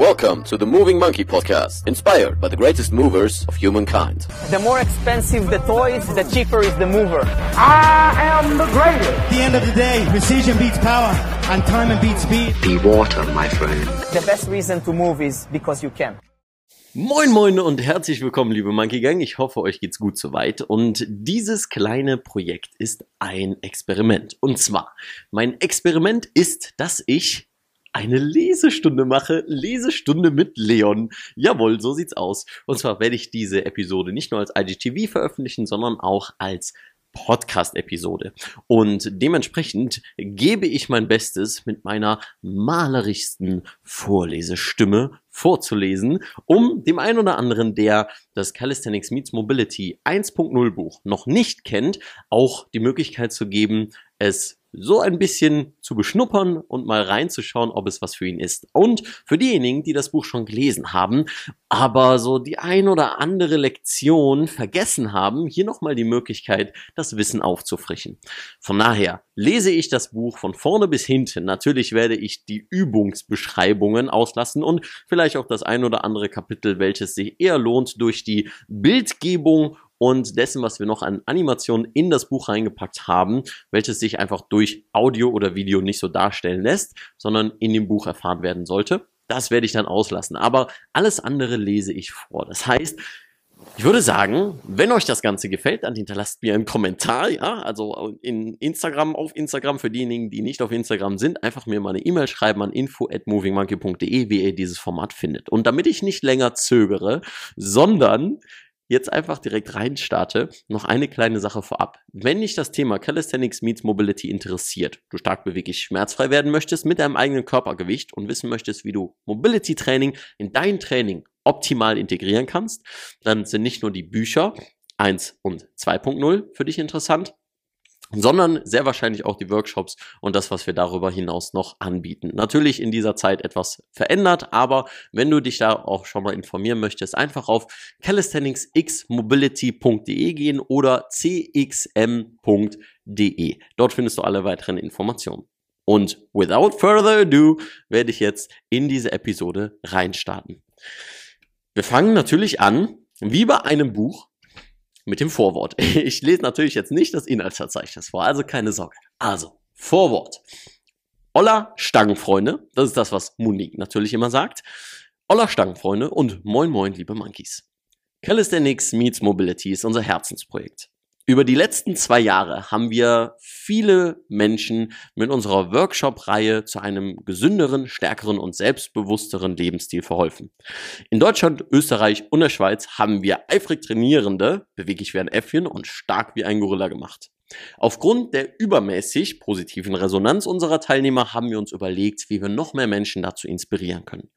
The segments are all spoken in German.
Welcome to the Moving Monkey Podcast, inspired by the greatest movers of humankind. The more expensive the toys, the cheaper is the mover. I am the greatest. At the end of the day, precision beats power, and time beats speed. Be water, my friend. The best reason to move is because you can. Moin Moin und herzlich willkommen, liebe Monkey Gang. Ich hoffe, euch geht's gut soweit. Und dieses kleine Projekt ist ein Experiment. Und zwar, mein Experiment ist, dass ich eine Lesestunde mache. Lesestunde mit Leon. Jawohl, so sieht's aus. Und zwar werde ich diese Episode nicht nur als IGTV veröffentlichen, sondern auch als Podcast-Episode. Und dementsprechend gebe ich mein Bestes mit meiner malerischsten Vorlesestimme vorzulesen, um dem einen oder anderen, der das Calisthenics Meets Mobility 1.0 Buch noch nicht kennt, auch die Möglichkeit zu geben, es so ein bisschen zu beschnuppern und mal reinzuschauen, ob es was für ihn ist. Und für diejenigen, die das Buch schon gelesen haben, aber so die ein oder andere Lektion vergessen haben, hier nochmal die Möglichkeit, das Wissen aufzufrischen. Von daher lese ich das Buch von vorne bis hinten. Natürlich werde ich die Übungsbeschreibungen auslassen und vielleicht auch das ein oder andere Kapitel, welches sich eher lohnt durch die Bildgebung und dessen, was wir noch an Animationen in das Buch reingepackt haben, welches sich einfach durch Audio oder Video nicht so darstellen lässt, sondern in dem Buch erfahren werden sollte. Das werde ich dann auslassen. Aber alles andere lese ich vor. Das heißt, ich würde sagen, wenn euch das Ganze gefällt, dann hinterlasst mir einen Kommentar, ja, also in Instagram, auf Instagram, für diejenigen, die nicht auf Instagram sind, einfach mir mal eine E-Mail schreiben an info at movingmonkey.de, wie ihr dieses Format findet. Und damit ich nicht länger zögere, sondern jetzt einfach direkt reinstarte, noch eine kleine Sache vorab. Wenn dich das Thema Calisthenics meets Mobility interessiert, du stark beweglich schmerzfrei werden möchtest mit deinem eigenen Körpergewicht und wissen möchtest, wie du Mobility Training in dein Training optimal integrieren kannst, dann sind nicht nur die Bücher 1 und 2.0 für dich interessant, sondern sehr wahrscheinlich auch die Workshops und das, was wir darüber hinaus noch anbieten. Natürlich in dieser Zeit etwas verändert, aber wenn du dich da auch schon mal informieren möchtest, einfach auf calisthenicsxmobility.de gehen oder cxm.de. Dort findest du alle weiteren Informationen. Und without further ado werde ich jetzt in diese Episode reinstarten. Wir fangen natürlich an, wie bei einem Buch, mit dem Vorwort. Ich lese natürlich jetzt nicht das Inhaltsverzeichnis vor, also keine Sorge. Also, Vorwort. Olla Stangenfreunde, das ist das, was Monique natürlich immer sagt. Olla Stangenfreunde und moin moin, liebe Monkeys. Calisthenics Meets Mobility ist unser Herzensprojekt. Über die letzten zwei Jahre haben wir viele Menschen mit unserer Workshop-Reihe zu einem gesünderen, stärkeren und selbstbewussteren Lebensstil verholfen. In Deutschland, Österreich und der Schweiz haben wir eifrig Trainierende, beweglich wie ein Äffchen und stark wie ein Gorilla gemacht. Aufgrund der übermäßig positiven Resonanz unserer Teilnehmer haben wir uns überlegt, wie wir noch mehr Menschen dazu inspirieren können.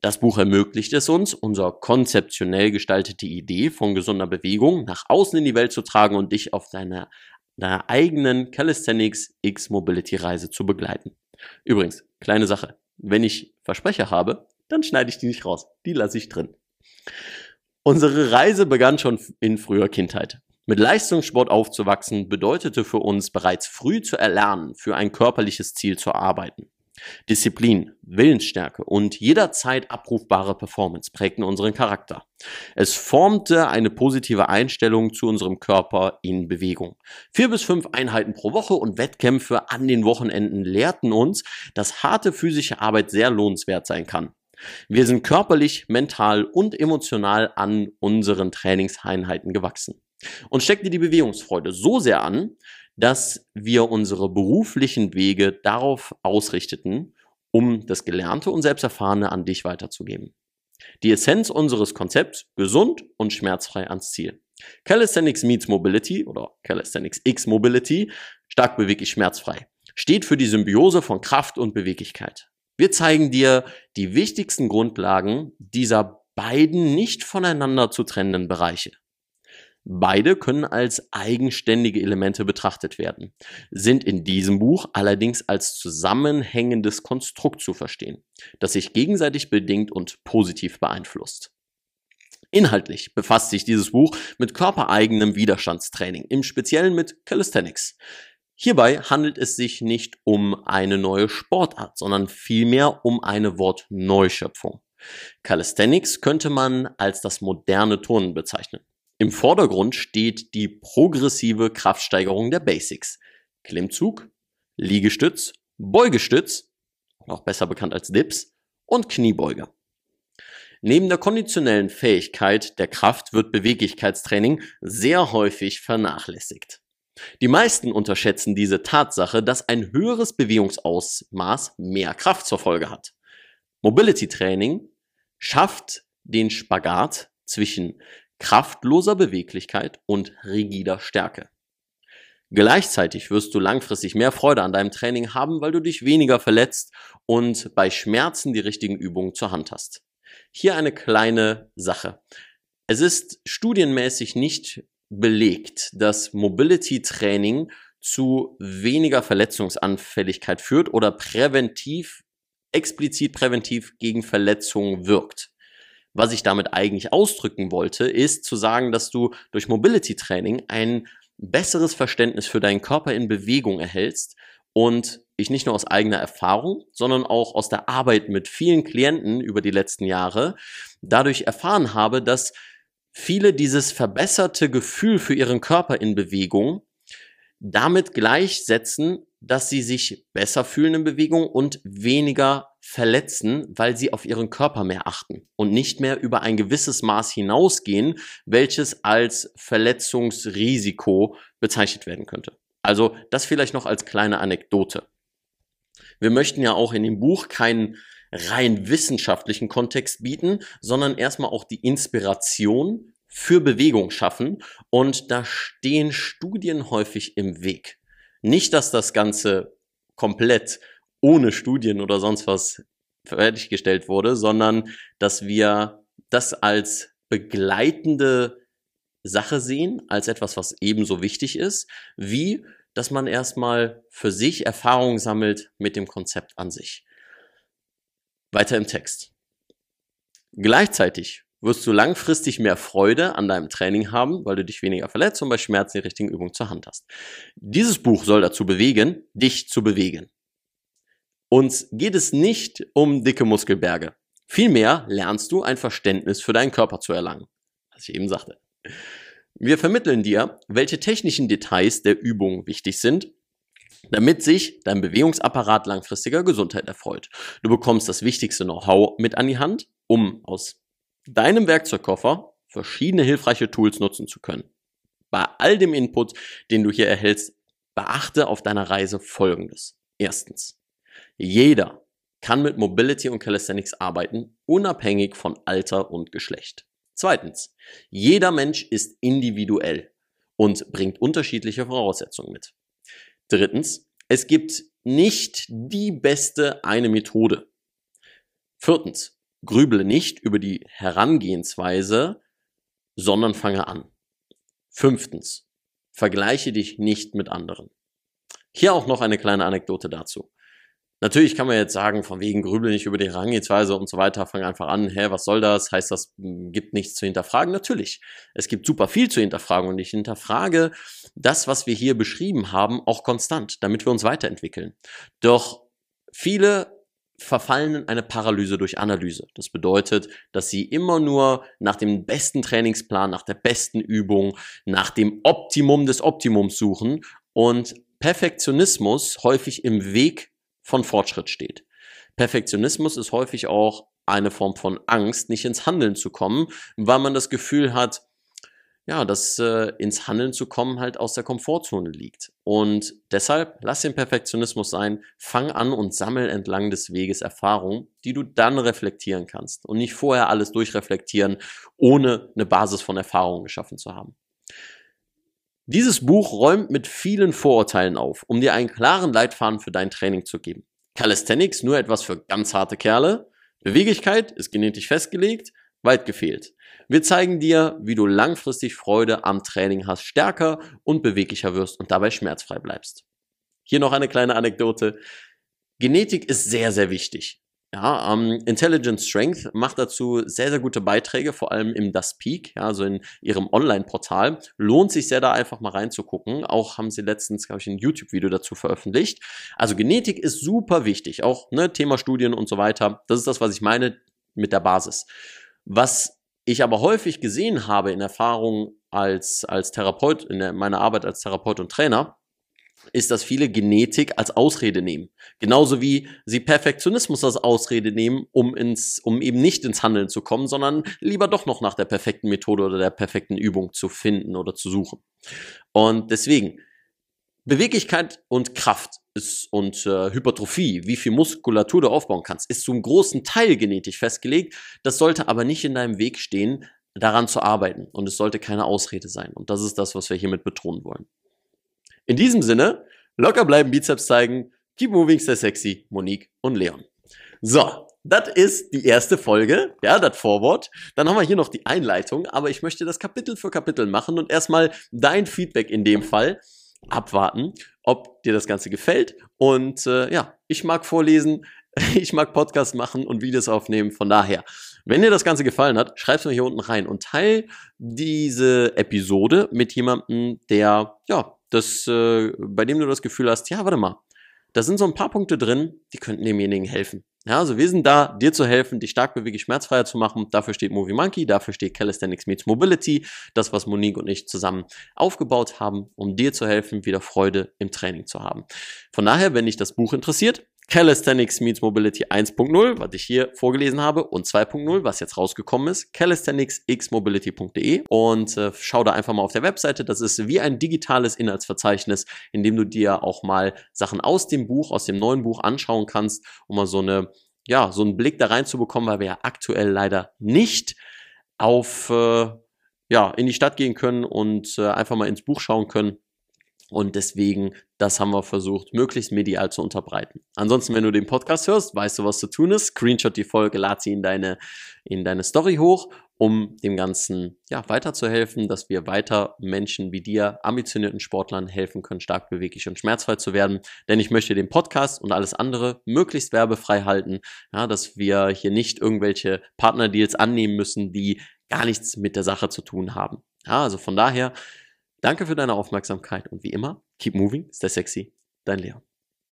Das Buch ermöglicht es uns, unsere konzeptionell gestaltete Idee von gesunder Bewegung nach außen in die Welt zu tragen und dich auf deiner, deiner eigenen Calisthenics X Mobility Reise zu begleiten. Übrigens, kleine Sache. Wenn ich Versprecher habe, dann schneide ich die nicht raus. Die lasse ich drin. Unsere Reise begann schon in früher Kindheit. Mit Leistungssport aufzuwachsen bedeutete für uns bereits früh zu erlernen, für ein körperliches Ziel zu arbeiten. Disziplin, Willensstärke und jederzeit abrufbare Performance prägten unseren Charakter. Es formte eine positive Einstellung zu unserem Körper in Bewegung. Vier bis fünf Einheiten pro Woche und Wettkämpfe an den Wochenenden lehrten uns, dass harte physische Arbeit sehr lohnenswert sein kann. Wir sind körperlich, mental und emotional an unseren Trainingseinheiten gewachsen. Und steckte die Bewegungsfreude so sehr an, dass wir unsere beruflichen Wege darauf ausrichteten, um das Gelernte und Selbsterfahrene an dich weiterzugeben. Die Essenz unseres Konzepts, gesund und schmerzfrei ans Ziel. Calisthenics meets Mobility oder Calisthenics X Mobility, stark beweglich schmerzfrei, steht für die Symbiose von Kraft und Beweglichkeit. Wir zeigen dir die wichtigsten Grundlagen dieser beiden nicht voneinander zu trennenden Bereiche. Beide können als eigenständige Elemente betrachtet werden, sind in diesem Buch allerdings als zusammenhängendes Konstrukt zu verstehen, das sich gegenseitig bedingt und positiv beeinflusst. Inhaltlich befasst sich dieses Buch mit körpereigenem Widerstandstraining, im Speziellen mit Calisthenics. Hierbei handelt es sich nicht um eine neue Sportart, sondern vielmehr um eine Wortneuschöpfung. Calisthenics könnte man als das moderne Turnen bezeichnen. Im Vordergrund steht die progressive Kraftsteigerung der Basics. Klimmzug, Liegestütz, Beugestütz, auch besser bekannt als Dips, und Kniebeuge. Neben der konditionellen Fähigkeit der Kraft wird Beweglichkeitstraining sehr häufig vernachlässigt. Die meisten unterschätzen diese Tatsache, dass ein höheres Bewegungsausmaß mehr Kraft zur Folge hat. Mobility Training schafft den Spagat zwischen kraftloser Beweglichkeit und rigider Stärke. Gleichzeitig wirst du langfristig mehr Freude an deinem Training haben, weil du dich weniger verletzt und bei Schmerzen die richtigen Übungen zur Hand hast. Hier eine kleine Sache. Es ist studienmäßig nicht belegt, dass Mobility Training zu weniger Verletzungsanfälligkeit führt oder präventiv, explizit präventiv gegen Verletzungen wirkt. Was ich damit eigentlich ausdrücken wollte, ist zu sagen, dass du durch Mobility Training ein besseres Verständnis für deinen Körper in Bewegung erhältst und ich nicht nur aus eigener Erfahrung, sondern auch aus der Arbeit mit vielen Klienten über die letzten Jahre dadurch erfahren habe, dass viele dieses verbesserte Gefühl für ihren Körper in Bewegung damit gleichsetzen, dass sie sich besser fühlen in Bewegung und weniger verletzen, weil sie auf ihren Körper mehr achten und nicht mehr über ein gewisses Maß hinausgehen, welches als Verletzungsrisiko bezeichnet werden könnte. Also das vielleicht noch als kleine Anekdote. Wir möchten ja auch in dem Buch keinen rein wissenschaftlichen Kontext bieten, sondern erstmal auch die Inspiration für Bewegung schaffen und da stehen Studien häufig im Weg. Nicht, dass das Ganze komplett ohne Studien oder sonst was fertiggestellt wurde, sondern dass wir das als begleitende Sache sehen, als etwas, was ebenso wichtig ist, wie dass man erstmal für sich Erfahrung sammelt mit dem Konzept an sich. Weiter im Text. Gleichzeitig wirst du langfristig mehr Freude an deinem Training haben, weil du dich weniger verletzt und bei Schmerzen die richtigen Übungen zur Hand hast. Dieses Buch soll dazu bewegen, dich zu bewegen. Uns geht es nicht um dicke Muskelberge. Vielmehr lernst du ein Verständnis für deinen Körper zu erlangen, was ich eben sagte. Wir vermitteln dir, welche technischen Details der Übung wichtig sind, damit sich dein Bewegungsapparat langfristiger Gesundheit erfreut. Du bekommst das wichtigste Know-how mit an die Hand, um aus deinem Werkzeugkoffer verschiedene hilfreiche Tools nutzen zu können. Bei all dem Input, den du hier erhältst, beachte auf deiner Reise Folgendes. Erstens, jeder kann mit Mobility und Calisthenics arbeiten, unabhängig von Alter und Geschlecht. Zweitens, jeder Mensch ist individuell und bringt unterschiedliche Voraussetzungen mit. Drittens, es gibt nicht die beste eine Methode. Viertens, grüble nicht über die Herangehensweise, sondern fange an. Fünftens, vergleiche dich nicht mit anderen. Hier auch noch eine kleine Anekdote dazu. Natürlich kann man jetzt sagen, von wegen grübel nicht über die Herangehensweise und so weiter, fang einfach an, hä, was soll das? Heißt das, hm, gibt nichts zu hinterfragen? Natürlich. Es gibt super viel zu hinterfragen und ich hinterfrage das, was wir hier beschrieben haben, auch konstant, damit wir uns weiterentwickeln. Doch viele verfallen in eine Paralyse durch Analyse. Das bedeutet, dass sie immer nur nach dem besten Trainingsplan, nach der besten Übung, nach dem Optimum des Optimums suchen und Perfektionismus häufig im Weg von Fortschritt steht. Perfektionismus ist häufig auch eine Form von Angst, nicht ins Handeln zu kommen, weil man das Gefühl hat, ja, dass äh, ins Handeln zu kommen halt aus der Komfortzone liegt. Und deshalb lass den Perfektionismus sein, fang an und sammel entlang des Weges Erfahrungen, die du dann reflektieren kannst und nicht vorher alles durchreflektieren, ohne eine Basis von Erfahrungen geschaffen zu haben. Dieses Buch räumt mit vielen Vorurteilen auf, um dir einen klaren Leitfaden für dein Training zu geben. Calisthenics nur etwas für ganz harte Kerle. Beweglichkeit ist genetisch festgelegt, weit gefehlt. Wir zeigen dir, wie du langfristig Freude am Training hast, stärker und beweglicher wirst und dabei schmerzfrei bleibst. Hier noch eine kleine Anekdote. Genetik ist sehr, sehr wichtig. Ja, ähm, Intelligent Strength macht dazu sehr, sehr gute Beiträge, vor allem im Das Peak, ja, also in ihrem Online-Portal. Lohnt sich sehr, da einfach mal reinzugucken. Auch haben sie letztens, glaube ich, ein YouTube-Video dazu veröffentlicht. Also Genetik ist super wichtig, auch ne, Thema Studien und so weiter. Das ist das, was ich meine. mit der Basis. Was ich aber häufig gesehen habe in Erfahrungen als, als Therapeut, in der, meiner Arbeit als Therapeut und Trainer, ist, dass viele Genetik als Ausrede nehmen. Genauso wie sie Perfektionismus als Ausrede nehmen, um ins, um eben nicht ins Handeln zu kommen, sondern lieber doch noch nach der perfekten Methode oder der perfekten Übung zu finden oder zu suchen. Und deswegen, Beweglichkeit und Kraft ist, und äh, Hypertrophie, wie viel Muskulatur du aufbauen kannst, ist zum großen Teil genetisch festgelegt. Das sollte aber nicht in deinem Weg stehen, daran zu arbeiten. Und es sollte keine Ausrede sein. Und das ist das, was wir hiermit betonen wollen. In diesem Sinne, locker bleiben, Bizeps zeigen, keep moving, stay sexy, Monique und Leon. So, das ist die erste Folge, ja, das Vorwort. Dann haben wir hier noch die Einleitung, aber ich möchte das Kapitel für Kapitel machen und erstmal dein Feedback in dem Fall abwarten, ob dir das Ganze gefällt. Und äh, ja, ich mag vorlesen, ich mag Podcasts machen und Videos aufnehmen. Von daher, wenn dir das Ganze gefallen hat, schreib's mir hier unten rein und teil diese Episode mit jemandem, der, ja, das, äh, bei dem du das Gefühl hast, ja, warte mal, da sind so ein paar Punkte drin, die könnten demjenigen helfen. Ja, also wir sind da, dir zu helfen, dich stark beweglich schmerzfreier zu machen. Dafür steht Movie Monkey, dafür steht Calisthenics Meets Mobility, das, was Monique und ich zusammen aufgebaut haben, um dir zu helfen, wieder Freude im Training zu haben. Von daher, wenn dich das Buch interessiert, Calisthenics Meets Mobility 1.0, was ich hier vorgelesen habe, und 2.0, was jetzt rausgekommen ist, calisthenicsxmobility.de und äh, schau da einfach mal auf der Webseite. Das ist wie ein digitales Inhaltsverzeichnis, in dem du dir auch mal Sachen aus dem Buch, aus dem neuen Buch anschauen kannst, um mal so eine, ja, so einen Blick da reinzubekommen, weil wir ja aktuell leider nicht auf, äh, ja, in die Stadt gehen können und äh, einfach mal ins Buch schauen können und deswegen, das haben wir versucht, möglichst medial zu unterbreiten. Ansonsten, wenn du den Podcast hörst, weißt du, was zu tun ist. Screenshot die Folge, lad sie in deine, in deine Story hoch, um dem Ganzen ja, weiterzuhelfen, dass wir weiter Menschen wie dir, ambitionierten Sportlern helfen können, stark beweglich und schmerzfrei zu werden. Denn ich möchte den Podcast und alles andere möglichst werbefrei halten, ja, dass wir hier nicht irgendwelche Partnerdeals annehmen müssen, die gar nichts mit der Sache zu tun haben. Ja, also von daher, Danke für deine Aufmerksamkeit und wie immer, keep moving, stay sexy, dein Leon.